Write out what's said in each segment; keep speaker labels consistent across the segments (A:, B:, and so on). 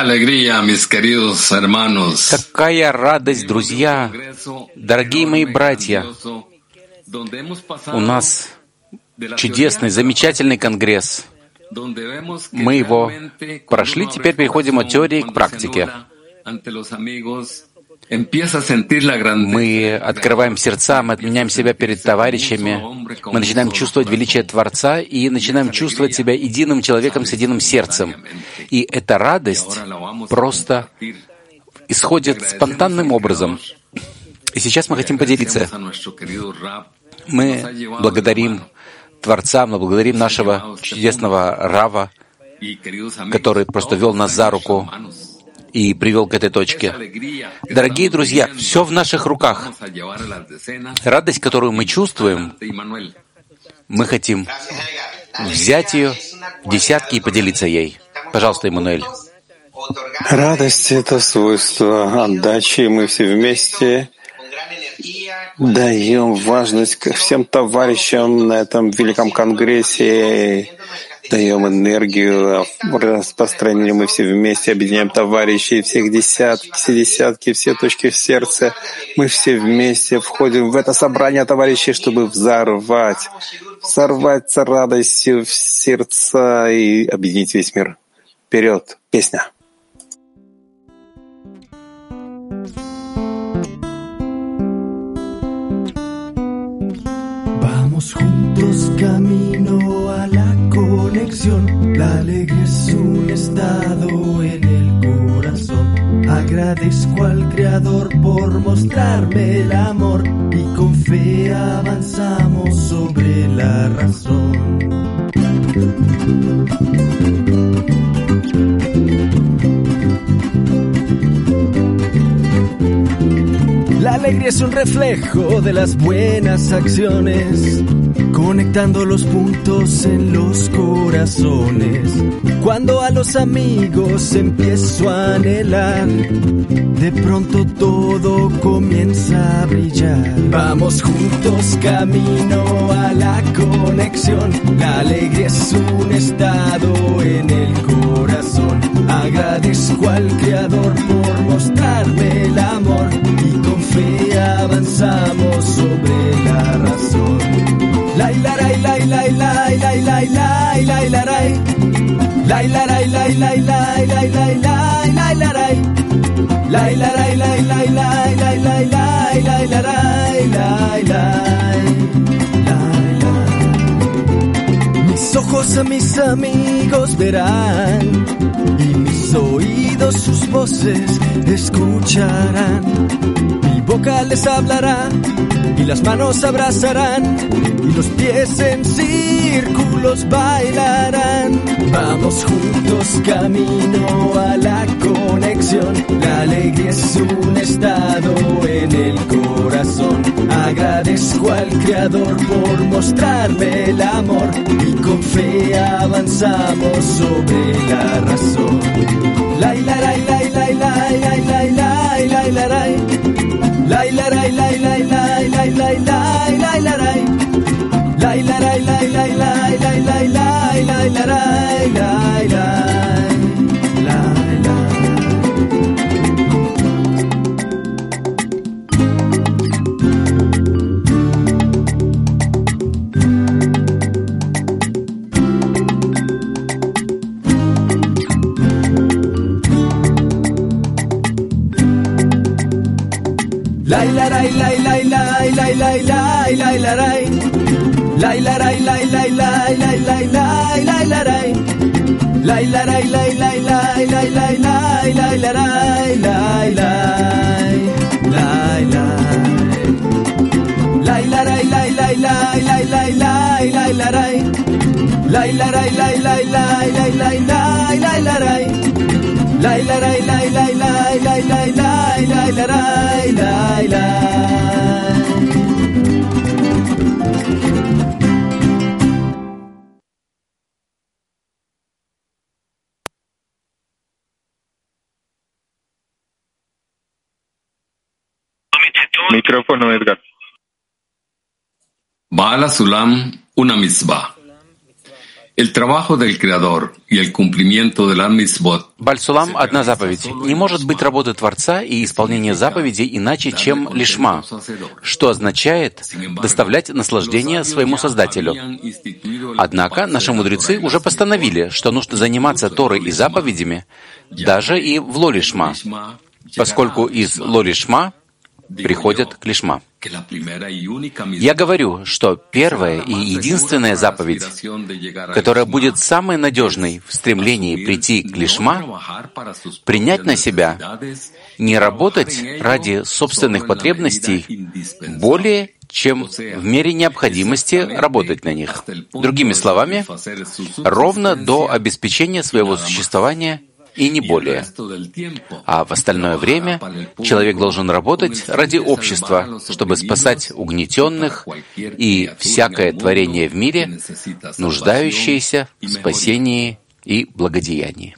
A: Qué alegría, mis queridos hermanos.
B: Какая радость, друзья, дорогие мои братья. У нас чудесный, замечательный конгресс. Мы его прошли, теперь переходим от теории к практике. Мы открываем сердца, мы отменяем себя перед товарищами, мы начинаем чувствовать величие Творца и начинаем чувствовать себя единым человеком с единым сердцем. И эта радость просто исходит спонтанным образом. И сейчас мы хотим поделиться. Мы благодарим Творца, мы благодарим нашего чудесного Рава, который просто вел нас за руку и привел к этой точке. Дорогие друзья, все в наших руках. Радость, которую мы чувствуем, мы хотим взять ее десятки и поделиться ей. Пожалуйста, Эммануэль.
C: Радость — это свойство отдачи, мы все вместе даем важность всем товарищам на этом великом конгрессе, даем энергию, распространение, мы все вместе объединяем товарищей, всех десятки, все десятки, все точки в сердце. Мы все вместе входим в это собрание товарищей, чтобы взорвать, взорвать радостью в сердца и объединить весь мир. Вперед! Песня!
D: Juntos camino a la conexión. La alegría es un estado en el corazón. Agradezco al Creador por mostrarme el amor y con fe avanzamos sobre la razón. La alegría es un reflejo de las buenas acciones, conectando los puntos en los corazones. Cuando a los amigos empiezo a anhelar, de pronto todo comienza a brillar. Vamos juntos camino a la conexión. La alegría es un estado en el corazón. Agradezco al Creador por mostrarme el amor y con fe avanzamos sobre la razón. Mis ojos a mis amigos verán y mis oídos sus voces escucharán boca les hablará y las manos abrazarán y los pies en círculos bailarán. Vamos juntos camino a la conexión. La alegría es un estado en el corazón. Agradezco al Creador por mostrarme el amor y con fe avanzamos sobre la razón. La la la la la la la la la la la la la lai lai lai lai lai lai lai lai lai lai lai lai lai lai lai lai lai lai lay lay la rai lay, la rai lay, lay, lay, lay, lay, lay, lay, la rai lay, la rai lay, lay, lay, lay, lay, lay, lay, la rai lay, lay, lay, lay, lay, la rai lay, lay, lay, lay, lay, lay, lay, la rai lay, la rai lay, lay, lay, lay, lay, lay, lay, la rai lay, la rai lay, lay, lay, lay, lay, lay, lay, la rai lay, lay,
E: Micrófono, Edgar.
A: Bala Sulam, una mitzvah. El trabajo del Creador y el cumplimiento de la mitzvot
B: Бальсулам — одна заповедь. Не может быть работы Творца и исполнения заповедей иначе, чем лишма, что означает доставлять наслаждение своему Создателю. Однако наши мудрецы уже постановили, что нужно заниматься Торой и заповедями даже и в лолишма, поскольку из лолишма приходят к лишма. Я говорю, что первая и единственная заповедь, которая будет самой надежной в стремлении прийти к лишма, принять на себя, не работать ради собственных потребностей более чем в мере необходимости работать на них. Другими словами, ровно до обеспечения своего существования и не более. А в остальное время человек должен работать ради общества, чтобы спасать угнетенных и всякое творение в мире, нуждающееся в спасении и благодеянии.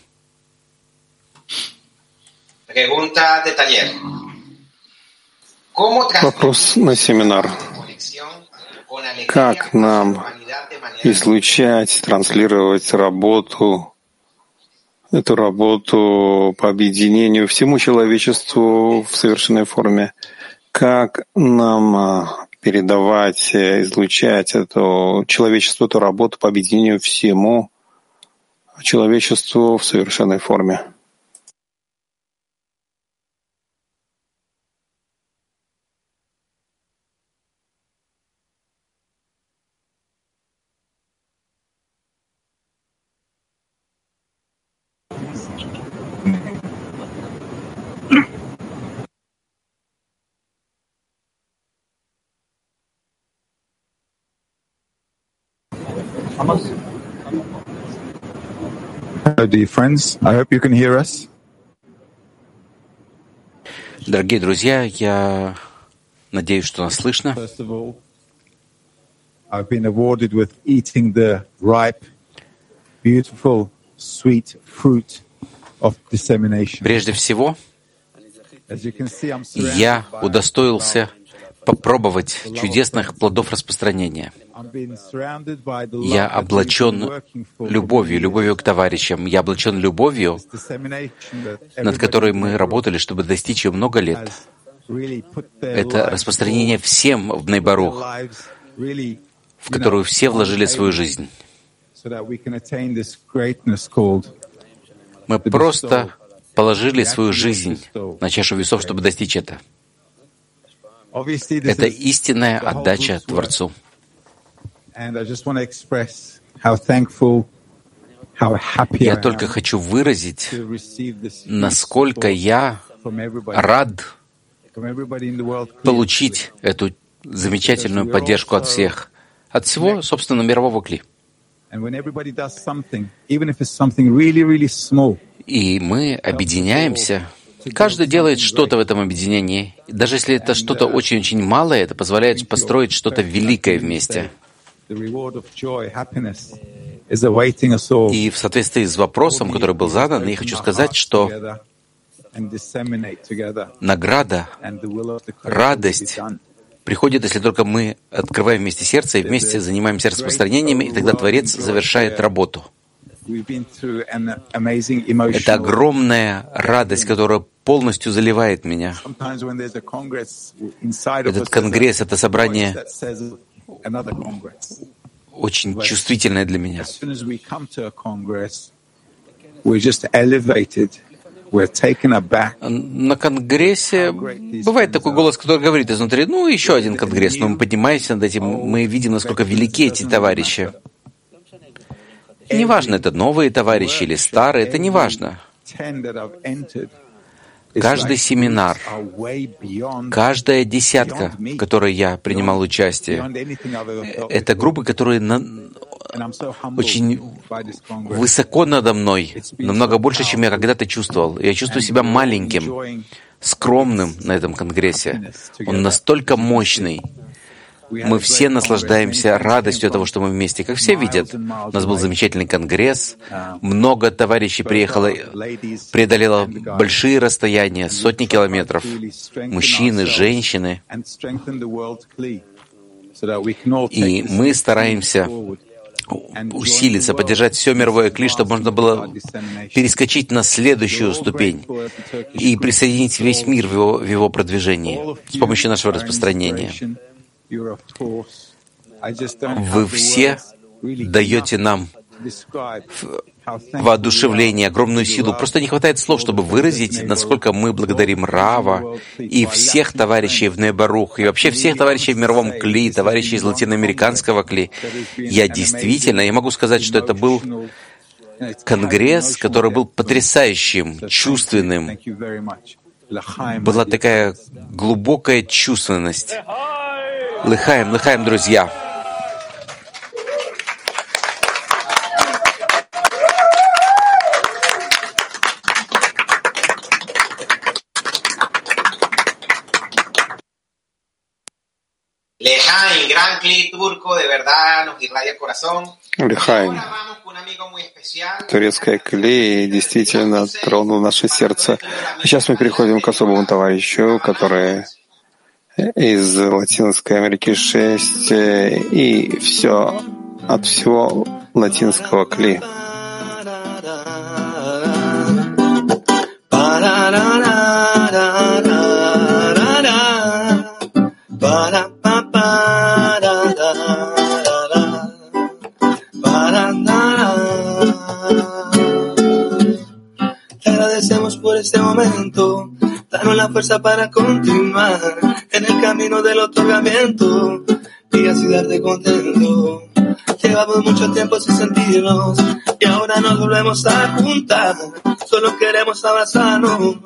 C: Вопрос на семинар. Как нам излучать, транслировать работу эту работу по объединению всему человечеству в совершенной форме. Как нам а, передавать, э, излучать эту человечеству, эту работу по объединению всему человечеству в совершенной форме?
F: Hello, dear friends. I hope you can hear us.
B: Дорогие друзья, я надеюсь, что нас слышно.
F: First of all, I've been awarded with eating the ripe, beautiful, sweet fruit of dissemination.
B: Прежде всего, я удостоился попробовать чудесных плодов распространения. Я облачен любовью, любовью к товарищам. Я облачен любовью, над которой мы работали, чтобы достичь ее много лет. Это распространение всем в Нейбарух, в которую все вложили свою жизнь. Мы просто положили свою жизнь на чашу весов, чтобы достичь это. Это истинная отдача. Творцу. Я только хочу выразить, насколько я рад получить эту замечательную поддержку от всех, от всего, собственно, мирового кли. И мы объединяемся. Каждый делает что-то в этом объединении. Даже если это что-то очень-очень малое, это позволяет построить что-то великое вместе. И в соответствии с вопросом, который был задан, я хочу сказать, что награда, радость приходит, если только мы открываем вместе сердце и вместе занимаемся распространениями, и тогда Творец завершает работу. Это огромная радость, которая полностью заливает меня. Этот конгресс, это собрание очень чувствительное для меня.
F: Aback.
B: На конгрессе бывает такой голос, который говорит изнутри, ну, еще один конгресс, но мы поднимаемся над этим, мы видим, насколько велики эти товарищи. Неважно, это новые товарищи или старые, это не Каждый семинар, каждая десятка, в которой я принимал участие, это группы, которые на- очень высоко надо мной, намного больше, чем я когда-то чувствовал. Я чувствую себя маленьким, скромным на этом конгрессе. Он настолько мощный. Мы все наслаждаемся радостью того, что мы вместе. Как все видят, у нас был замечательный конгресс, много товарищей приехало, преодолело большие расстояния, сотни километров. Мужчины, женщины. И мы стараемся усилиться, поддержать все мировое кли, чтобы можно было перескочить на следующую ступень и присоединить весь мир в его, в его продвижении с помощью нашего распространения. Вы все даете нам воодушевление, огромную силу. Просто не хватает слов, чтобы выразить, насколько мы благодарим Рава и всех товарищей в Небарух, и вообще всех товарищей в мировом Кли, товарищей из латиноамериканского Кли. Я действительно, я могу сказать, что это был конгресс, который был потрясающим, чувственным. Была такая глубокая чувственность. Лыхаем, лыхаем, друзья.
G: Lejain, gran clip turco, de verdad nos irradia el corazón.
C: Турецкая клей действительно тронул наше сердце. Сейчас мы переходим к особому товарищу, который из Латинской Америки 6 и все от всего латинского кли.
H: Agradecemos por este momento. Danos la fuerza para continuar en el camino del otorgamiento y así darte contento. Llevamos mucho tiempo sin sentirnos y ahora nos volvemos a juntar. Solo queremos abrazarnos,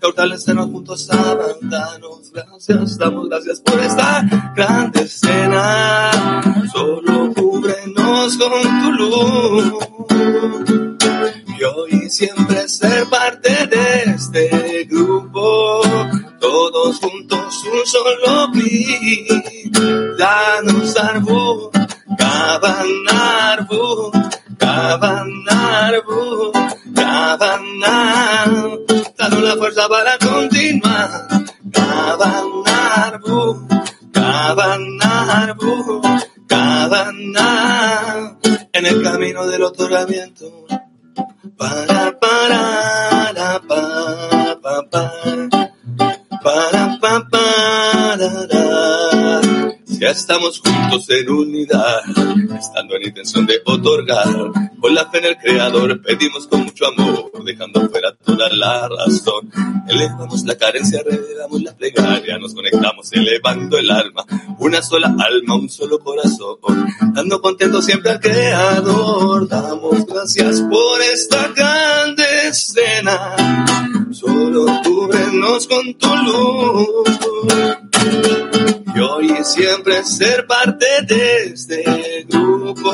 H: fortalecernos juntos, avanzarnos. Gracias, damos gracias por esta grande escena. Solo cúbrenos con tu luz. Y hoy siempre ser parte de este todos juntos un solo clic, danos arbu, cavan árbol, cavan danos la fuerza para continuar, cavan árbol, cavan árbol, cavan árbol, en el camino del otorgamiento, para, para, para, para. ba, ba, ba, ba, da, da. Si estamos juntos en unidad, estando en intención de otorgar, con la fe en el Creador pedimos con mucho amor, dejando fuera toda la razón. Elevamos la carencia, revelamos la plegaria, nos conectamos elevando el alma, una sola alma, un solo corazón, dando contento siempre al Creador. Damos gracias por esta grande escena, solo cúbrenos con tu luz. Y hoy y siempre ser parte de este grupo,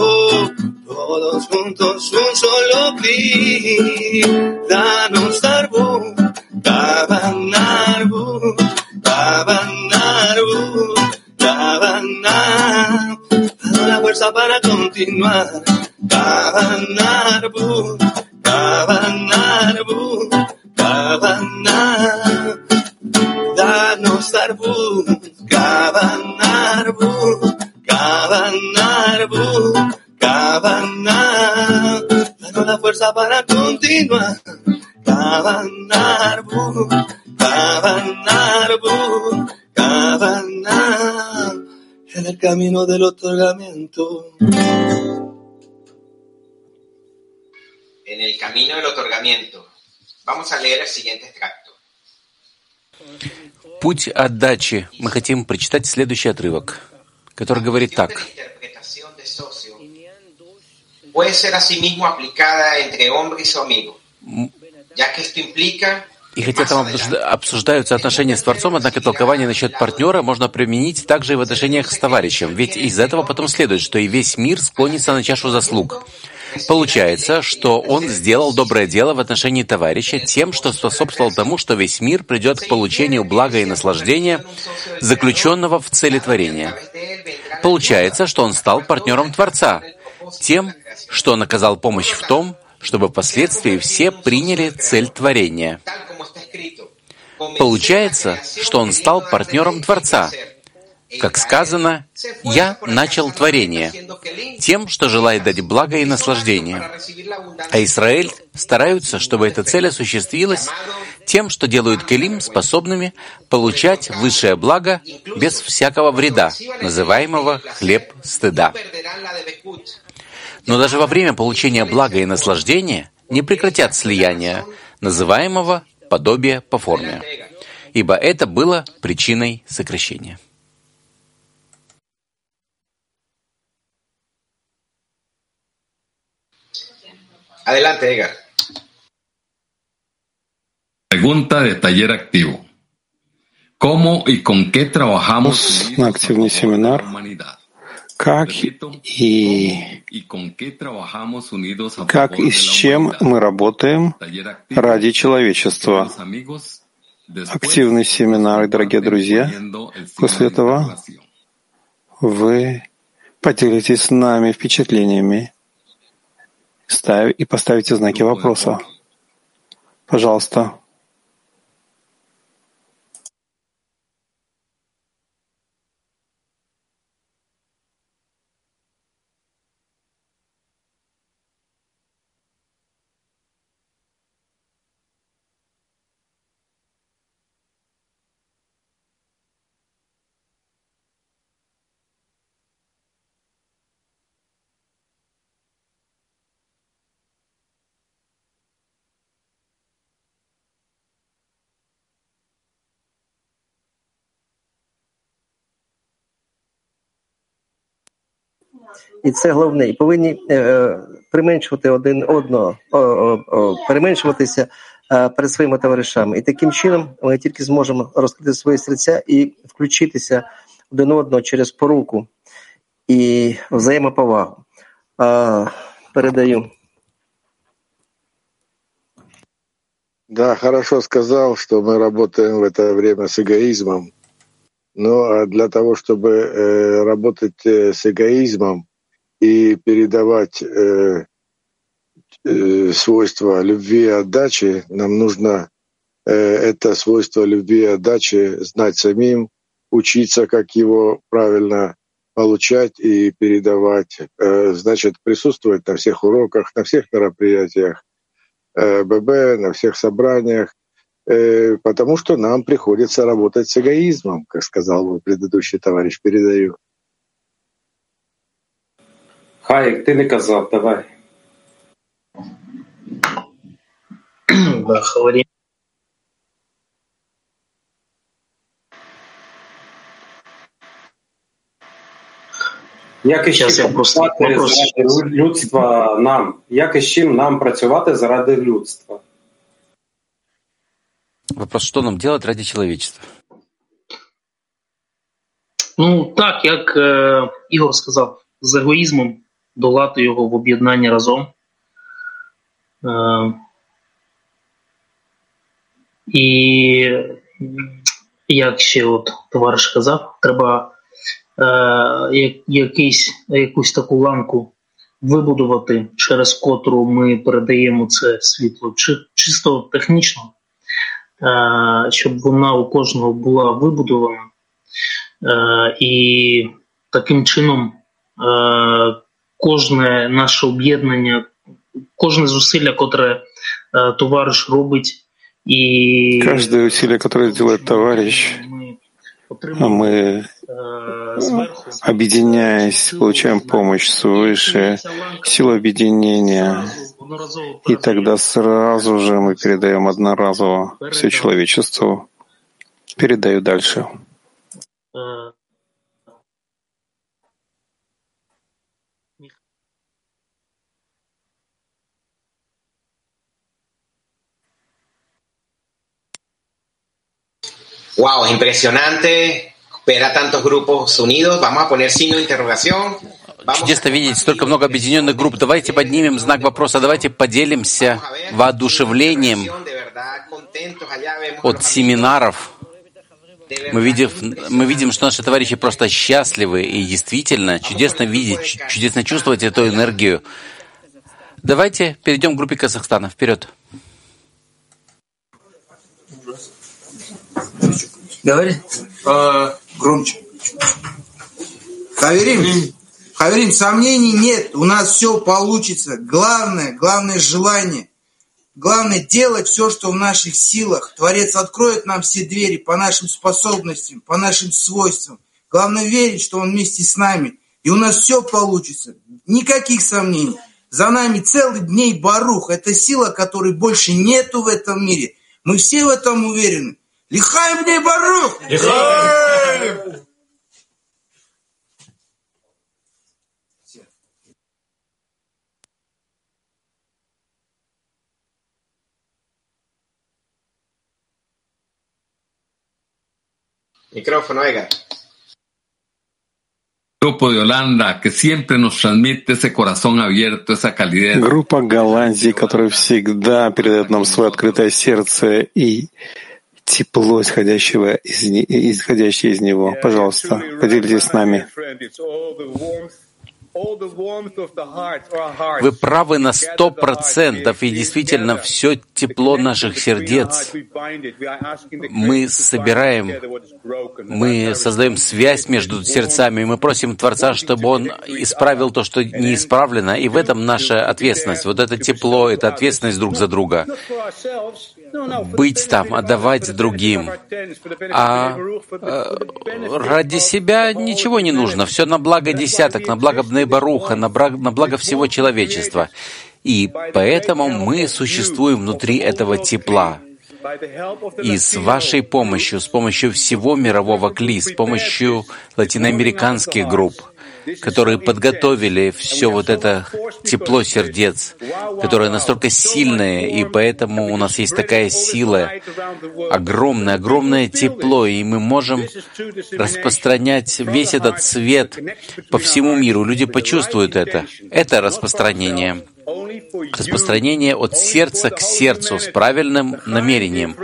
H: todos juntos un solo clic. Danos arbu, cabanarbu, cabanarbu, cabanar. Danos la fuerza para continuar. Cabanarbu, cabanarbu, cabanar. Danos arbu, cabanarbu, cabanarbu, cabanar. Danos la fuerza para continuar. Cabanarbu, cabanarbu, cabanar. En el camino del otorgamiento.
G: En el camino del otorgamiento. Vamos a leer el siguiente extracto.
B: Путь отдачи. Мы хотим прочитать следующий отрывок, который говорит так.
G: interpretación de socio puede ser asimismo aplicada entre hombre y su amigo, ya que esto implica
B: И хотя там обсуждаются отношения с Творцом, однако толкование насчет партнера можно применить также и в отношениях с товарищем. Ведь из этого потом следует, что и весь мир склонится на чашу заслуг. Получается, что он сделал доброе дело в отношении товарища тем, что способствовал тому, что весь мир придет к получению блага и наслаждения, заключенного в цели творения. Получается, что он стал партнером Творца, тем, что он оказал помощь в том, чтобы впоследствии все приняли цель творения. Получается, что он стал партнером Творца, Как сказано, «Я начал творение тем, что желает дать благо и наслаждение». А Израиль стараются, чтобы эта цель осуществилась тем, что делают Келим способными получать высшее благо без всякого вреда, называемого хлеб стыда. Но даже во время получения блага и наслаждения не прекратят слияния, называемого подобия по форме, ибо это было причиной сокращения.
G: Adelante, Edgar.
A: Pregunta de taller activo. ¿Cómo y con qué trabajamos
C: на активный семинар, как и как и с чем мы работаем ради человечества. Активный семинар, дорогие друзья. После этого вы поделитесь с нами впечатлениями и поставите знаки вопроса. Пожалуйста.
I: І це головне. І повинні е, применшувати один одного, о, о, о, переменшуватися е, перед своїми товаришами. І таким чином ми тільки зможемо розкрити свої серця і включитися один одного через поруку і взаємоповагу. Е, передаю.
J: Да, хорошо сказал, что мы работаем в это время с эгоизмом. Но для того, чтобы э, работать э, с эгоизмом и передавать э, э, свойства любви и отдачи, нам нужно э, это свойство любви и отдачи знать самим, учиться, как его правильно получать и передавать. Э, значит, присутствовать на всех уроках, на всех мероприятиях э, ББ, на всех собраниях, Э, потому что нам приходится работать с эгоизмом, как сказал мой предыдущий товарищ. Передаю.
K: Хайк, ти не казав, давай.
I: Да, говори.
K: Як і
I: Щас я просто
K: працювати
I: вопрос.
K: заради людства нам? Як і з чим нам працювати заради людства?
B: Вопрос, что нам делать ради человечества?
L: Ну так, як е, Ігор сказав, з егоїзмом долати його в об'єднанні разом. Е, і як ще от товариш казав, треба е, якийсь, якусь таку ланку вибудувати, через котру ми передаємо це світло, чи, чисто технічно, е, щоб вона у кожного була вибудована. І таким чином кожне наше об'єднання, кожне зусилля, котре товариш робить, і
C: усилие, которое делает товарищ, а мы, объединяясь, получаем помощь свыше, силу объединения, и тогда сразу же мы передаем одноразово все человечеству. Передаю дальше.
G: Wow, impresionante. Ver a tantos grupos unidos. Vamos a poner signo de interrogación.
B: Чудесно видеть столько много объединенных групп. Давайте поднимем знак вопроса, давайте поделимся воодушевлением от семинаров. Мы видим, мы видим, что наши товарищи просто счастливы, и действительно чудесно видеть, чудесно чувствовать эту энергию. Давайте перейдем к группе Казахстана. Вперед.
M: Говори. А, громче. Хаверим, Хаверим, сомнений нет, у нас все получится. Главное, главное желание. Главное делать все, что в наших силах. Творец откроет нам все двери по нашим способностям, по нашим свойствам. Главное верить, что Он вместе с нами. И у нас все получится. Никаких сомнений. За нами целый дней Барух. Это сила, которой больше нету в этом мире. Мы все в этом уверены. Лихаем дней Барух! Лихаем!
G: Micrófono, Edgar.
A: Grupo de Holanda, que siempre nos transmite ese corazón abierto, esa calidez.
C: Группа Голландии, которая всегда передает нам свое открытое сердце и тепло, исходящего из, не- исходящее из него. Пожалуйста, поделитесь с нами.
B: Вы правы на сто процентов, и действительно все тепло наших сердец. мы собираем, мы создаем связь между сердцами, и мы просим Творца, чтобы Он исправил то, что не исправлено, и в этом наша ответственность. Вот это тепло, это ответственность друг за друга. Быть там, отдавать другим. А э, ради себя ничего не нужно. Все на благо десяток, на благо Бнейбаруха, на благо, всего человечества. И поэтому мы существуем внутри этого тепла. И с вашей помощью, с помощью всего мирового КЛИ, с помощью латиноамериканских групп, которые подготовили все вот это тепло сердец, которое настолько сильное, и поэтому у нас есть такая сила, огромное, огромное тепло, и мы можем распространять весь этот свет по всему миру. Люди почувствуют это. Это распространение. Распространение от сердца к сердцу с правильным намерением.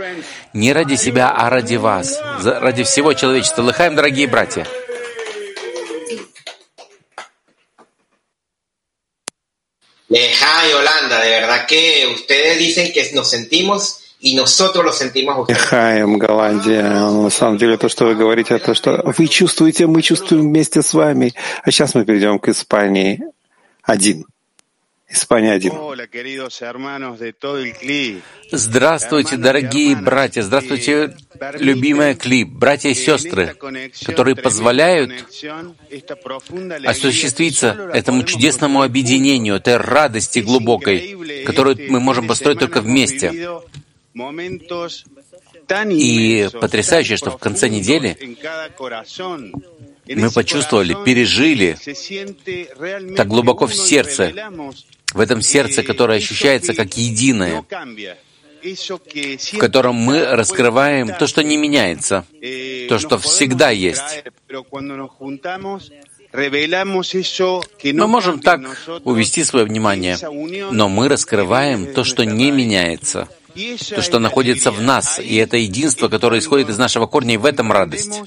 B: Не ради себя, а ради вас, ради всего человечества. Лыхаем, дорогие братья.
G: Leja y Holanda, de verdad que ustedes dicen que nos sentimos y nosotros lo sentimos a ustedes.
C: Хаем, Голландия. На самом деле, то, что вы говорите, это что вы чувствуете, мы чувствуем вместе с вами. А сейчас мы перейдем к Испании. Один. Испания один.
B: Здравствуйте, дорогие братья, здравствуйте, любимая Кли, братья и сестры, которые позволяют осуществиться этому чудесному объединению, этой радости глубокой, которую мы можем построить только вместе. И потрясающе, что в конце недели мы почувствовали, пережили так глубоко в сердце, в этом сердце, которое ощущается как единое, в котором мы раскрываем то, что не меняется, то, что всегда есть. Мы можем так увести свое внимание, но мы раскрываем то, что не меняется, то, что находится в нас, и это единство, которое исходит из нашего корня, и в этом радость.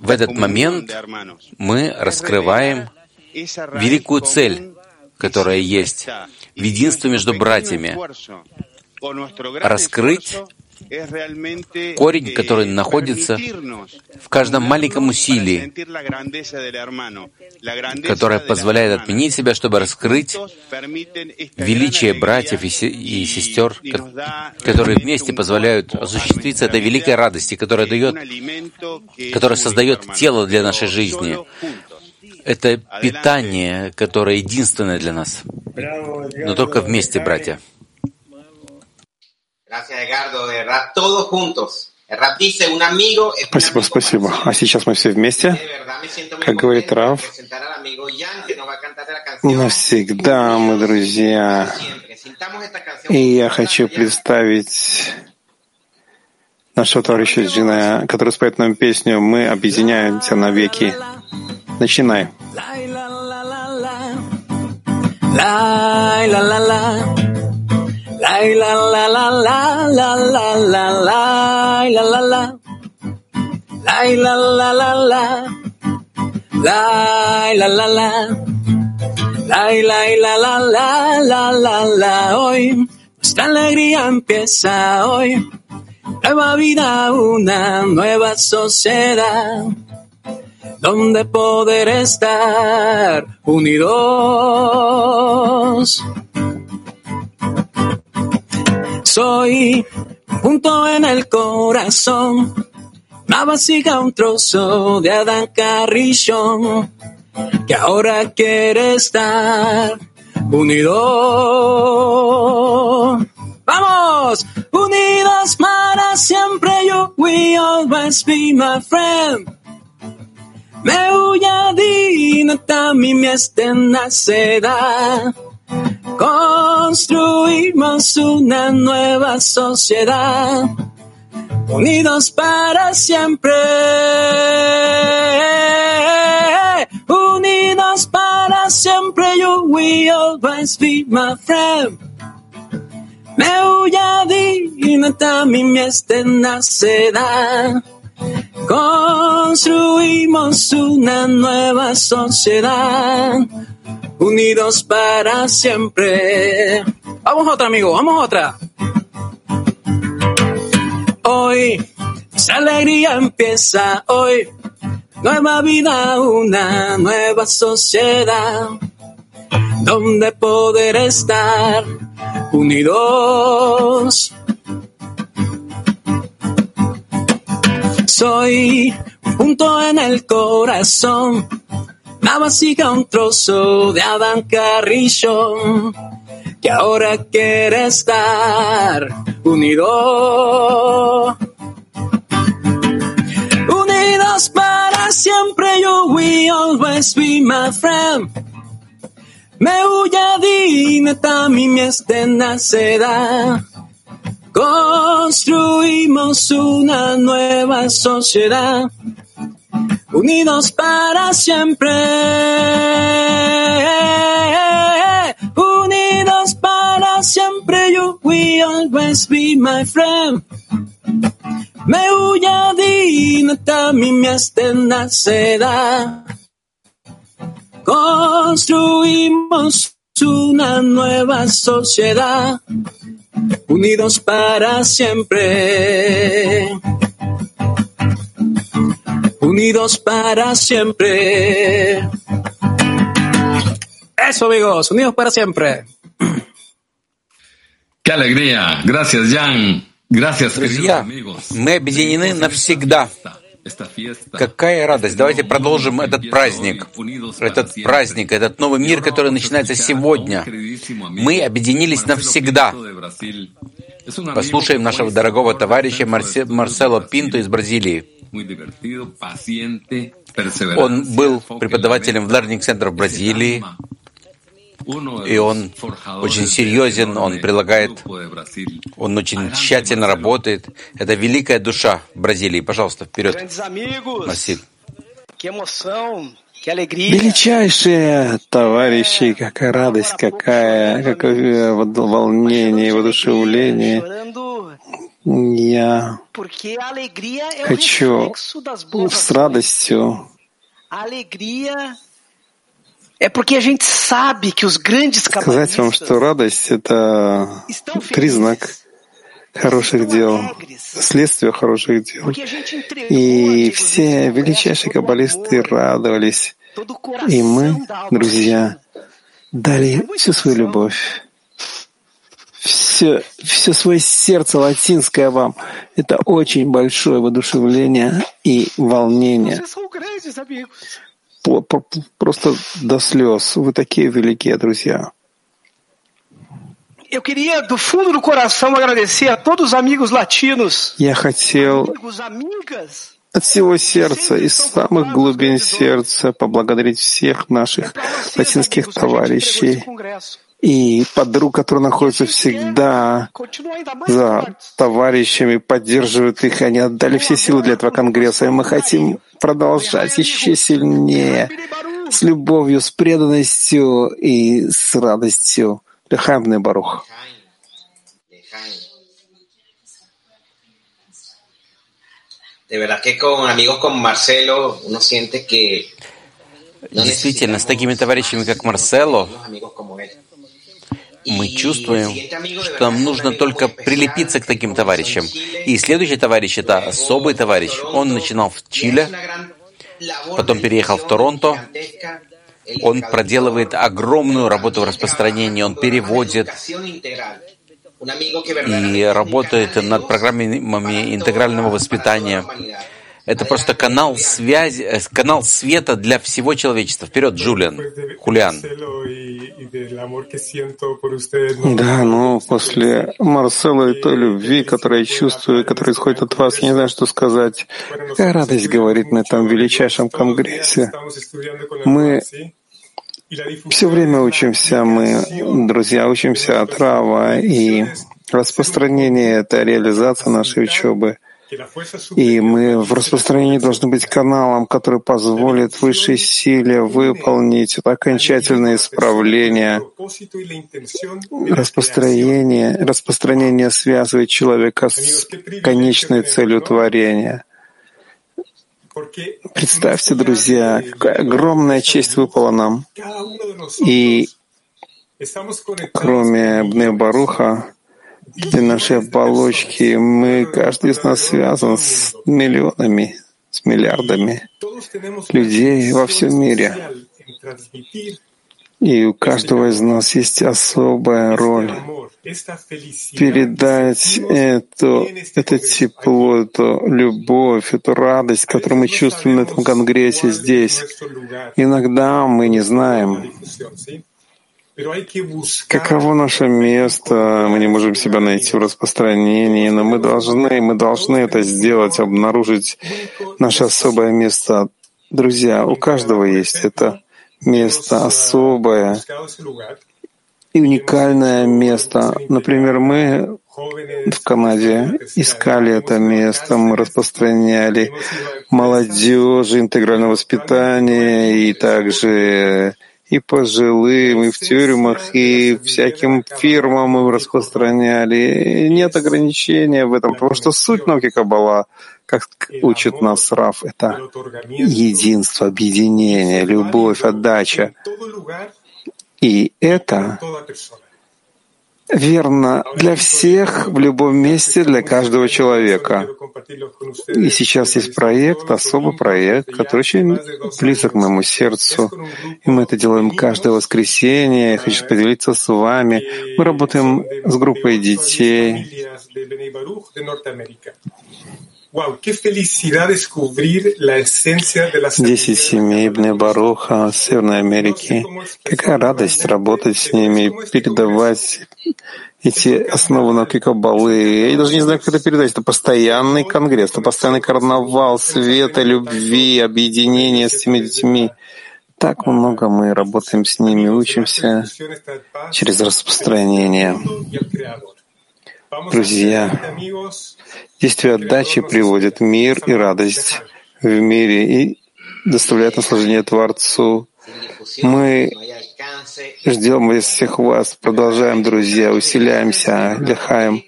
B: В этот момент мы раскрываем великую цель, которая есть в единстве между братьями. Раскрыть корень, который находится в каждом маленьком усилии, которое позволяет отменить себя, чтобы раскрыть величие братьев и, се- и сестер, ко- которые вместе позволяют осуществиться этой великой радости, которая дает, которая создает тело для нашей жизни это питание, которое единственное для нас. Но только вместе, братья.
C: Спасибо, спасибо. А сейчас мы все вместе. Как говорит Рав, навсегда мы друзья. И я хочу представить нашего товарища Джина, который споет нам песню «Мы объединяемся навеки».
D: веки. Начинаю. hoy nuestra alegría empieza hoy.
N: Nueva vida, una nueva sociedad donde poder estar unidos. Soy punto en el corazón, una vasija, un trozo de Adán Carrillo, que ahora quiere estar unido. ¡Vamos! Unidos para siempre, you will always be my friend. Meujadina tami naceda. Construimos una nueva sociedad, unidos para siempre. Unidos para siempre, you will always be my friend. Meujadina tami naceda. Construimos una nueva sociedad, unidos para siempre. Vamos otra, amigo, vamos otra. Hoy, esa alegría empieza hoy. Nueva vida, una nueva sociedad, donde poder estar unidos Soy un punto en el corazón, vasija un trozo de Adán Carrillo, que ahora quiere estar unido. Unidos para siempre, you will always be my friend. Me huya dineta mi miestena seda. Construimos una nueva sociedad, unidos para siempre. Unidos para siempre, you will always be my friend. Me huya dinata mi miastena seda. Construimos una nueva sociedad unidos para siempre. Unidos para siempre. Eso, amigos, unidos para siempre.
A: Qué alegría. Gracias, Jan. Gracias,
B: Друзья, мы объединены навсегда. Какая радость! Давайте продолжим этот праздник. Этот праздник, этот новый мир, который начинается сегодня. Мы объединились навсегда. Послушаем нашего дорогого товарища Марсе, Марсело Пинто из Бразилии. Он был преподавателем в Learning Center в Бразилии, и он очень серьезен, он прилагает, он очень тщательно работает. Это великая душа Бразилии. Пожалуйста, вперед. Марсиль.
C: Величайшие товарищи, какая радость, какая, какое волнение и воодушевление. Я хочу с радостью сказать вам, что радость — это признак хороших дел, следствие хороших дел. И все величайшие каббалисты радовались. И мы, друзья, дали всю свою любовь, все, все свое сердце латинское вам. Это очень большое воодушевление и волнение. Просто до слез. Вы такие великие, друзья.
O: Eu queria, do fundo do coração, agradecer a todos os amigos latinos.
C: Я хотел от всего сердца, из самых глубин сердца поблагодарить всех наших латинских товарищей и подруг, которые находятся всегда за товарищами, поддерживают их. Они отдали все силы для этого конгресса, и мы хотим продолжать еще сильнее, с любовью, с преданностью и с радостью. Лехаем Барух.
G: De verdad que con amigos como Marcelo uno siente que
B: Действительно, с такими товарищами, как Марсело, мы чувствуем, что нам нужно только прилепиться к таким товарищам. И следующий товарищ — это особый товарищ. Он начинал в Чили, потом переехал в Торонто. Он проделывает огромную работу в распространении, он переводит и работает над программами интегрального воспитания. Это просто канал связи, э, канал света для всего человечества. Вперед, Джулиан, Хулиан.
C: Да, но после Марсела и той любви, которую я чувствую, которая исходит от вас, я не знаю, что сказать. Какая радость говорить на этом величайшем конгрессе. Мы все время учимся, мы, друзья, учимся от Рава, и распространение — это реализация нашей учебы — и мы в распространении должны быть каналом, который позволит высшей силе выполнить окончательное исправление. Распространение, распространение связывает человека с конечной целью творения. Представьте, друзья, какая огромная честь выпала нам. И кроме Бне Баруха, эти наши оболочки, мы, каждый из нас связан с миллионами, с миллиардами людей во всем мире. И у каждого из нас есть особая роль передать эту, это тепло, эту любовь, эту радость, которую мы чувствуем на этом конгрессе здесь. Иногда мы не знаем, Каково наше место? Мы не можем себя найти в распространении, но мы должны, мы должны это сделать, обнаружить наше особое место. Друзья, у каждого есть это место особое и уникальное место. Например, мы в Канаде искали это место, мы распространяли молодежи, интегральное воспитание и также и пожилым, и в тюрьмах, и всяким фирмам мы распространяли. И нет ограничения в этом, потому что суть науки Каббала, как учит нас Раф, это единство, объединение, любовь, отдача. И это верно для всех в любом месте, для каждого человека. И сейчас есть проект, особый проект, который очень близок к моему сердцу. И мы это делаем каждое воскресенье. Я хочу поделиться с вами. Мы работаем с группой детей. Десять семей Бне Баруха Северной Америки. Какая радость работать с ними, передавать эти основы науки Каббалы. Я даже не знаю, как это передать. Это постоянный конгресс, это постоянный карнавал света, любви, объединения с этими детьми. Так много мы работаем с ними, учимся через распространение. Друзья, действие отдачи приводит мир и радость в мире и доставляет наслаждение Творцу. Мы ждем из всех вас, продолжаем, друзья, усиляемся, лихаем.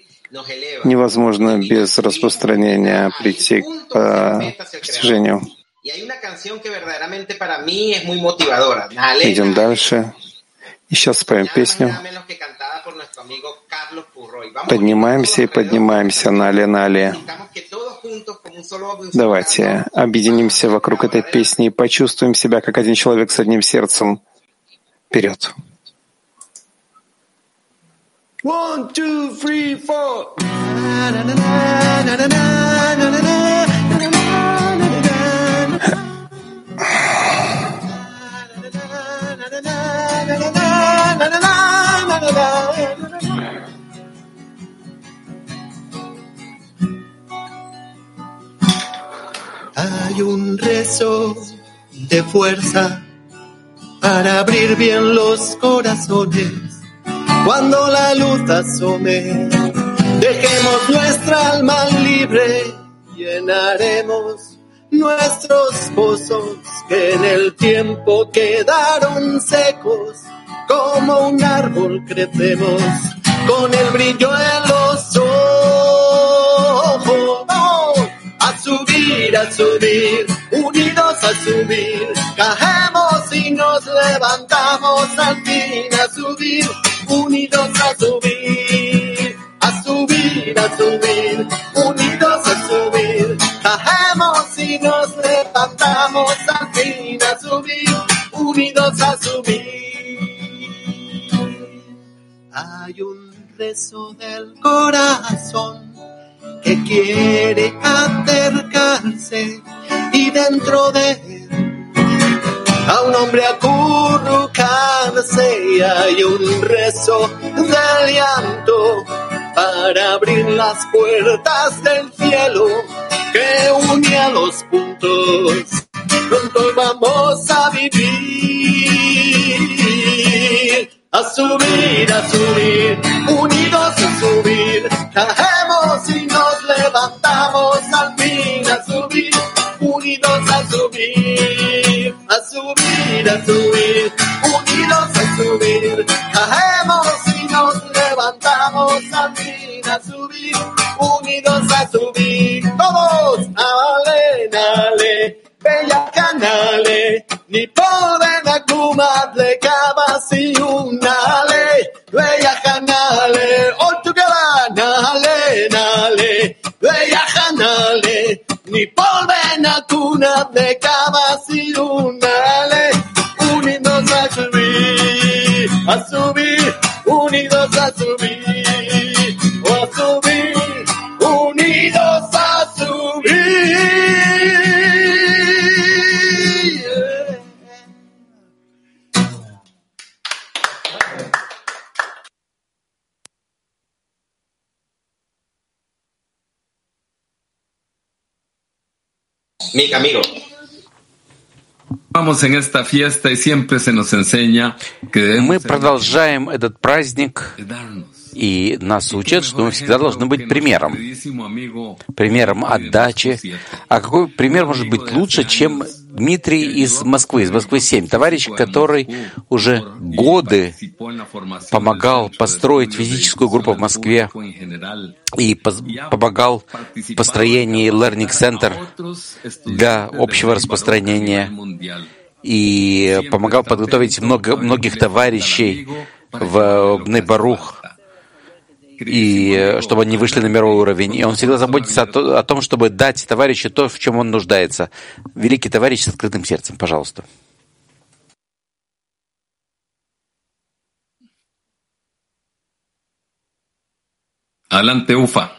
C: Невозможно без распространения прийти к достижению. Идем дальше. И сейчас споем песню. Поднимаемся и поднимаемся, Нали, Нали. Давайте объединимся вокруг этой песни и почувствуем себя как один человек с одним сердцем. Вперед! One, two, three, four.
H: Hay un rezo de fuerza para abrir bien los corazones cuando la luz asome. Dejemos nuestra alma libre, llenaremos nuestros pozos que en el tiempo quedaron secos. Como un árbol crecemos con el brillo en los ojos. Subir, a subir, unidos a subir. Caemos y nos levantamos al fin a subir
P: unidos a subir, a subir, a subir, unidos a subir. Caemos y nos levantamos al fin a subir, unidos a subir. Hay un rezo del corazón que quiere acercarse y dentro de él a un hombre acurrucarse y hay un rezo de llanto para abrir las puertas del cielo que une a los puntos. Pronto vamos a vivir, a subir, a subir, unidos a subir, caemos y nos levantamos al fin a subir, unidos a subir, a subir, a subir, unidos a subir, caemos y nos levantamos al fin a subir, unidos a subir, todos, ale, ale, bella canale, ni poden akumadle kabasi unale, bella canale, all together, nale, bella canale, ni poden akunadle kabasi unale, unidos a subir, a subir, unidos a subir,
A: que debemos
B: Мы
A: ser
B: продолжаем этот праздник, и нас учат, что мы всегда должны быть примером. примером отдачи. А какой пример может быть лучше, чем Дмитрий из Москвы, из Москвы 7, товарищ, который уже годы помогал построить физическую группу в Москве и помогал в построении Learning Center для общего распространения. И помогал подготовить много, многих товарищей в Нейбарух, и э, чтобы они вышли на мировой уровень. И он всегда заботится о, то- о том, чтобы дать товарищу то, в чем он нуждается. Великий товарищ с открытым сердцем, пожалуйста.
A: Ufa.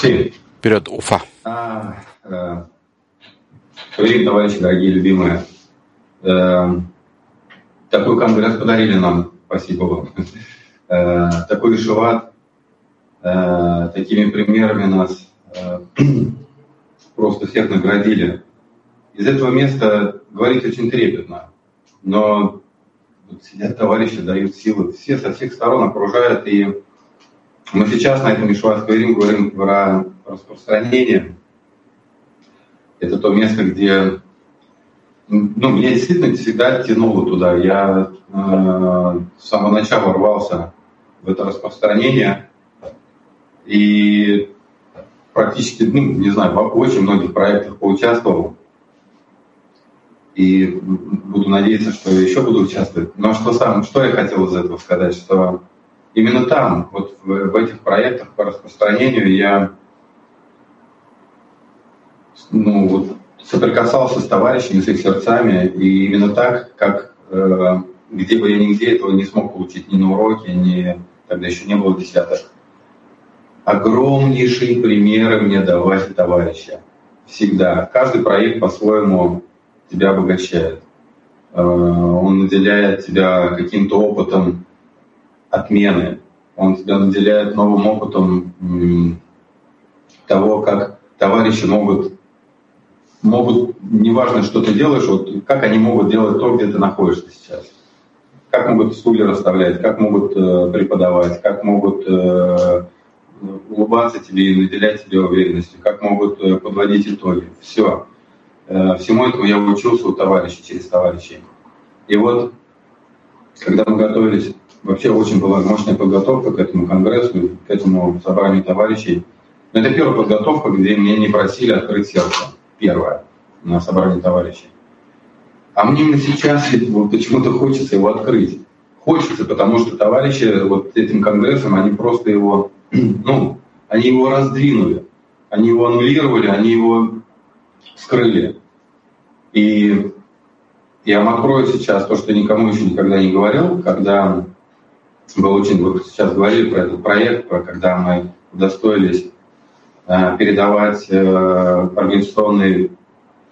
Q: Sí.
B: Вперед, Уфа.
Q: А, э, Привет, товарищи, дорогие, любимые. Э, Такой конгресс подарили нам, спасибо вам. Э, Такой шиват, э, такими примерами нас э, просто всех наградили. Из этого места говорить очень трепетно, но вот сидят товарищи, дают силы, все со всех сторон окружают, и мы сейчас на этом Мишватском говорим про распространение. Это то место, где ну, меня действительно всегда тянуло туда. Я э, с самого начала рвался в это распространение. И практически, ну, не знаю, в очень многих проектах поучаствовал. И буду надеяться, что еще буду участвовать. Но что, сам, что я хотел из этого сказать, что именно там, вот в, в этих проектах по распространению я ну, вот, соприкасался с товарищами, с их сердцами, и именно так, как э, где бы я нигде этого не смог получить ни на уроке, ни тогда еще не было десяток. Огромнейшие примеры мне давали товарищи. Всегда. Каждый проект по-своему тебя обогащает. Э, он наделяет тебя каким-то опытом отмены. Он тебя наделяет новым опытом м, того, как товарищи могут могут, неважно, что ты делаешь, вот как они могут делать то, где ты находишься сейчас. Как могут стулья расставлять, как могут э, преподавать, как могут э, улыбаться тебе и наделять тебя уверенностью, как могут э, подводить итоги. Все. Э, всему этому я учился у товарищей, через товарищей. И вот, когда мы готовились, вообще очень была мощная подготовка к этому конгрессу, к этому собранию товарищей. Но это первая подготовка, где меня не просили открыть сердце первое на собрании товарищей. А мне именно сейчас вот, почему-то хочется его открыть. Хочется, потому что товарищи вот этим конгрессом, они просто его, ну, они его раздвинули, они его аннулировали, они его скрыли. И я вам открою сейчас то, что никому еще никогда не говорил, когда был очень, вы сейчас говорили про этот проект, про когда мы удостоились передавать э, организационную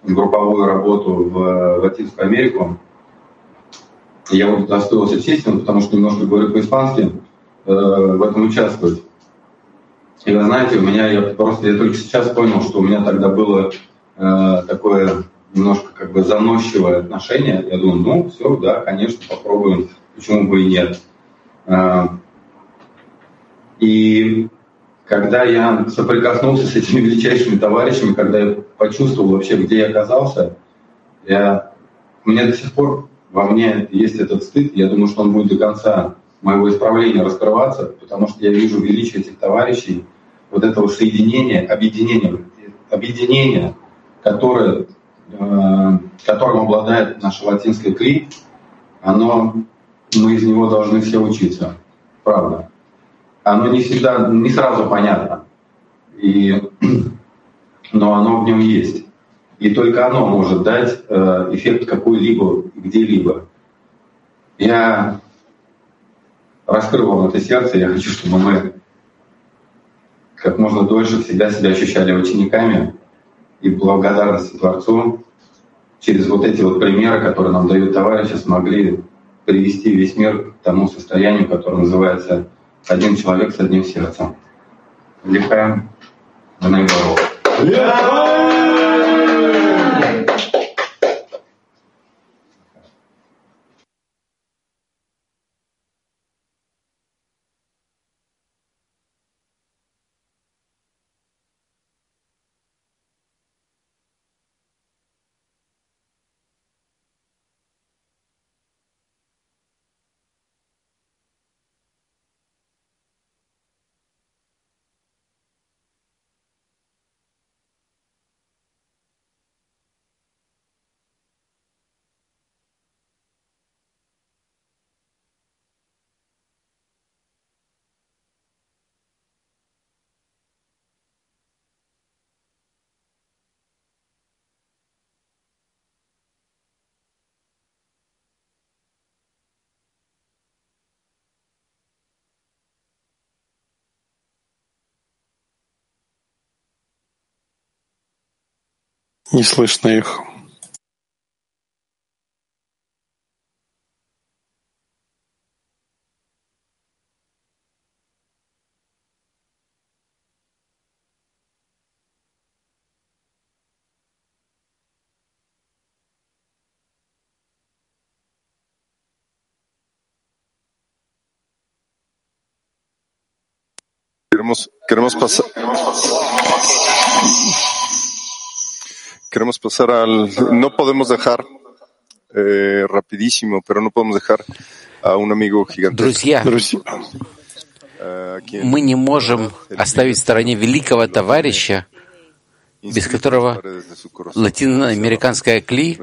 Q: групповую работу в Латинскую Америку. Я вот удостоился чести, потому что немножко говорю по-испански, э, в этом участвовать. И вы знаете, у меня, я просто, я только сейчас понял, что у меня тогда было э, такое немножко как бы заносчивое отношение. Я думаю, ну, все, да, конечно, попробуем, почему бы и нет. Э, и когда я соприкоснулся с этими величайшими товарищами, когда я почувствовал вообще, где я оказался, я, у меня до сих пор во мне есть этот стыд. Я думаю, что он будет до конца моего исправления раскрываться, потому что я вижу величие этих товарищей, вот этого соединения, объединения, объединения, которое, э, которым обладает наша латинская кли, оно, мы из него должны все учиться, правда. Оно не всегда, не сразу понятно, и, но оно в нем есть. И только оно может дать э, эффект какой-либо, где-либо. Я раскрыл вам это сердце, я хочу, чтобы мы как можно дольше всегда себя ощущали учениками и благодарности Творцу через вот эти вот примеры, которые нам дают товарищи, смогли привести весь мир к тому состоянию, которое называется «один человек с одним сердцем». Лихаем Данайбарова.
C: Не слышно их.
R: Queremos, queremos pasar. Queremos pasar al. No podemos dejar eh, rapidísimo, pero no podemos dejar a un amigo gigante.
B: Друзья, мы не можем оставить в стороне великого товарища, без которого латиноамериканская кли,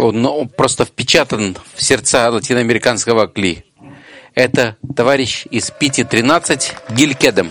B: он ну, просто впечатан в сердца латиноамериканского кли. Это товарищ из Пити-13 Гиль Кедем.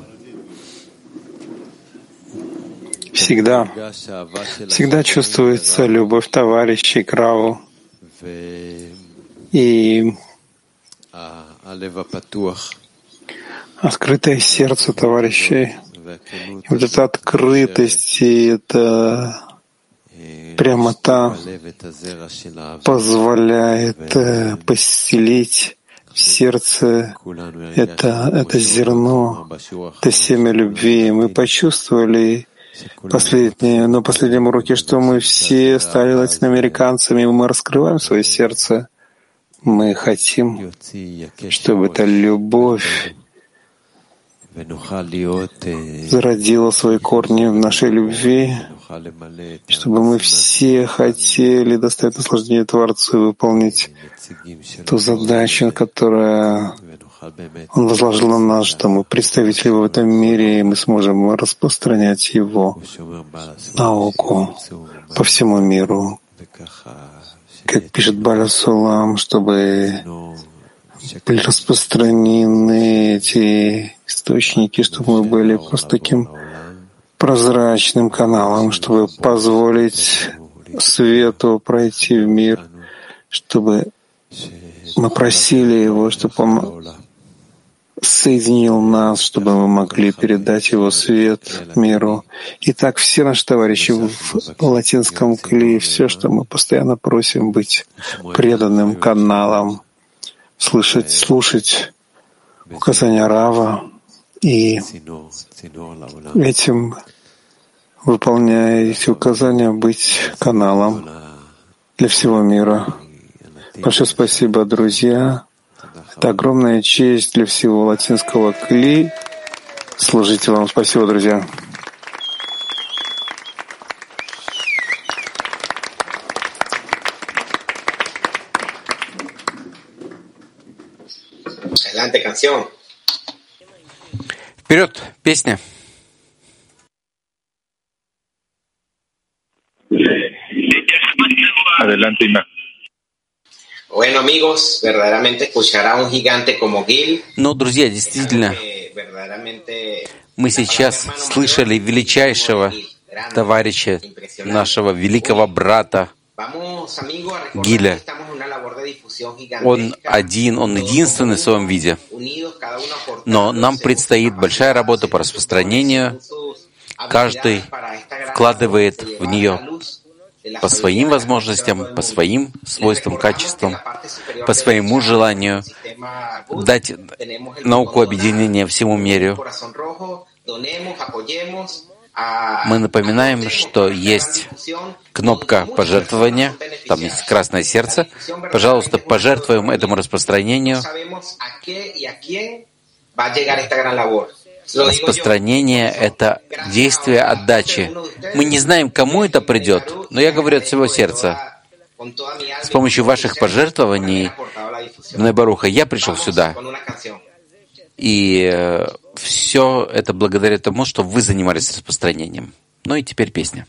C: Всегда, всегда чувствуется любовь товарищей к Раву и открытое сердце товарищей. И вот эта открытость и эта прямота позволяет э, поселить в сердце это, это зерно, это семя любви. Мы почувствовали последнее, на последнем уроке, что мы все стали латиноамериканцами, мы раскрываем свое сердце. Мы хотим, чтобы эта любовь зародила свои корни в нашей любви, чтобы мы все хотели доставить наслаждение Творцу и выполнить ту задачу, которая Он возложил на нас, что мы представители в этом мире, и мы сможем распространять Его науку по всему миру, как пишет Баля Сулам, чтобы были распространены эти источники, чтобы мы были просто таким прозрачным каналом, чтобы позволить свету пройти в мир, чтобы мы просили его, чтобы он соединил нас, чтобы мы могли передать его свет миру. И так все наши товарищи в латинском клее, все, что мы постоянно просим быть преданным каналом, слышать, слушать указания Рава и этим, выполняя эти указания, быть каналом для всего мира. Большое спасибо, друзья. Это огромная честь для всего латинского кли. Служите вам. Спасибо, друзья.
B: Вперед, песня.
E: Adelante, Ima.
G: Bueno, amigos, verdaderamente escuchar a un gigante como Gil,
B: Ну, друзья, действительно, мы сейчас слышали величайшего товарища, нашего великого брата Гиля. Он один, он единственный в своем виде. Но нам предстоит большая работа по распространению. Каждый вкладывает в нее по своим возможностям, по своим свойствам, качествам, по своему желанию дать науку объединения всему миру. Мы напоминаем, что есть кнопка пожертвования, там есть красное сердце. Пожалуйста, пожертвуем этому распространению. Распространение — это действие отдачи. Мы не знаем, кому это придет, но я говорю от всего сердца. С помощью ваших пожертвований. Небаруха, я пришел сюда. И все это благодаря тому, что вы занимались распространением. Ну и теперь песня.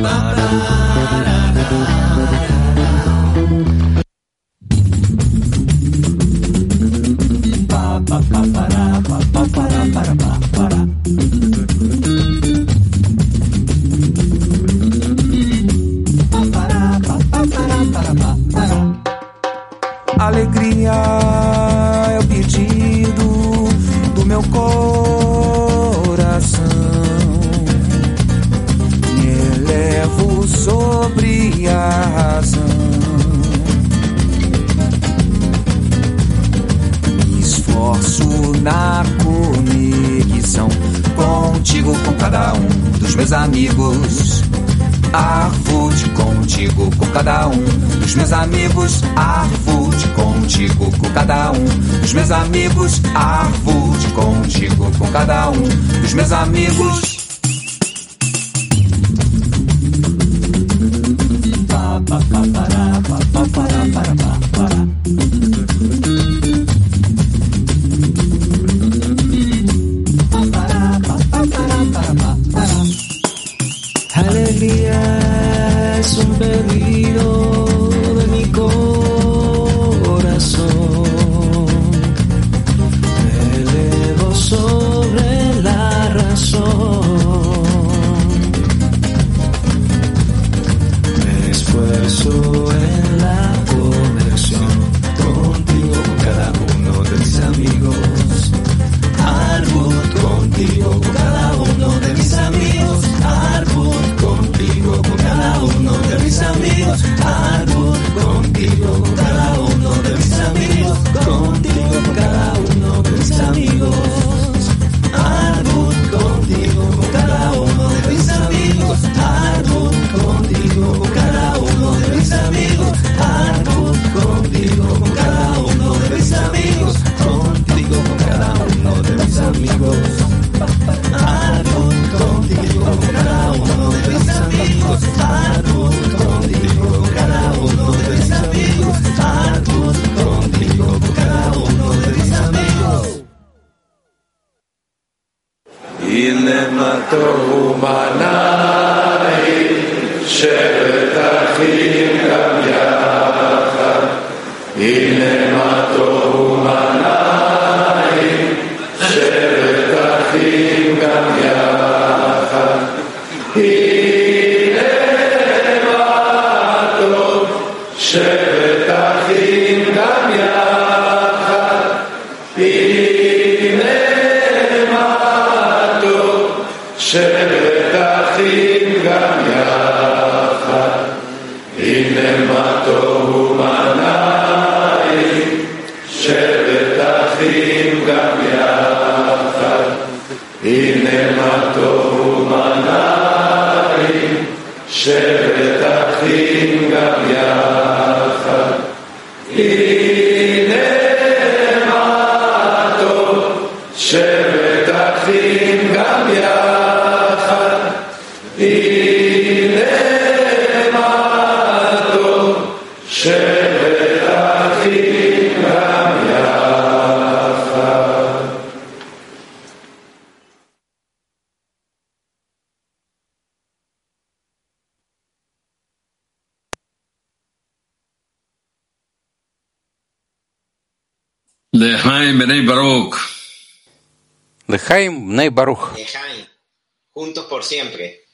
S: nada. Com cada um dos meus amigos.
A: שבט אחים גם יד.
B: Lejaim Bnei Baruch.
G: Lejaim, juntos por siempre.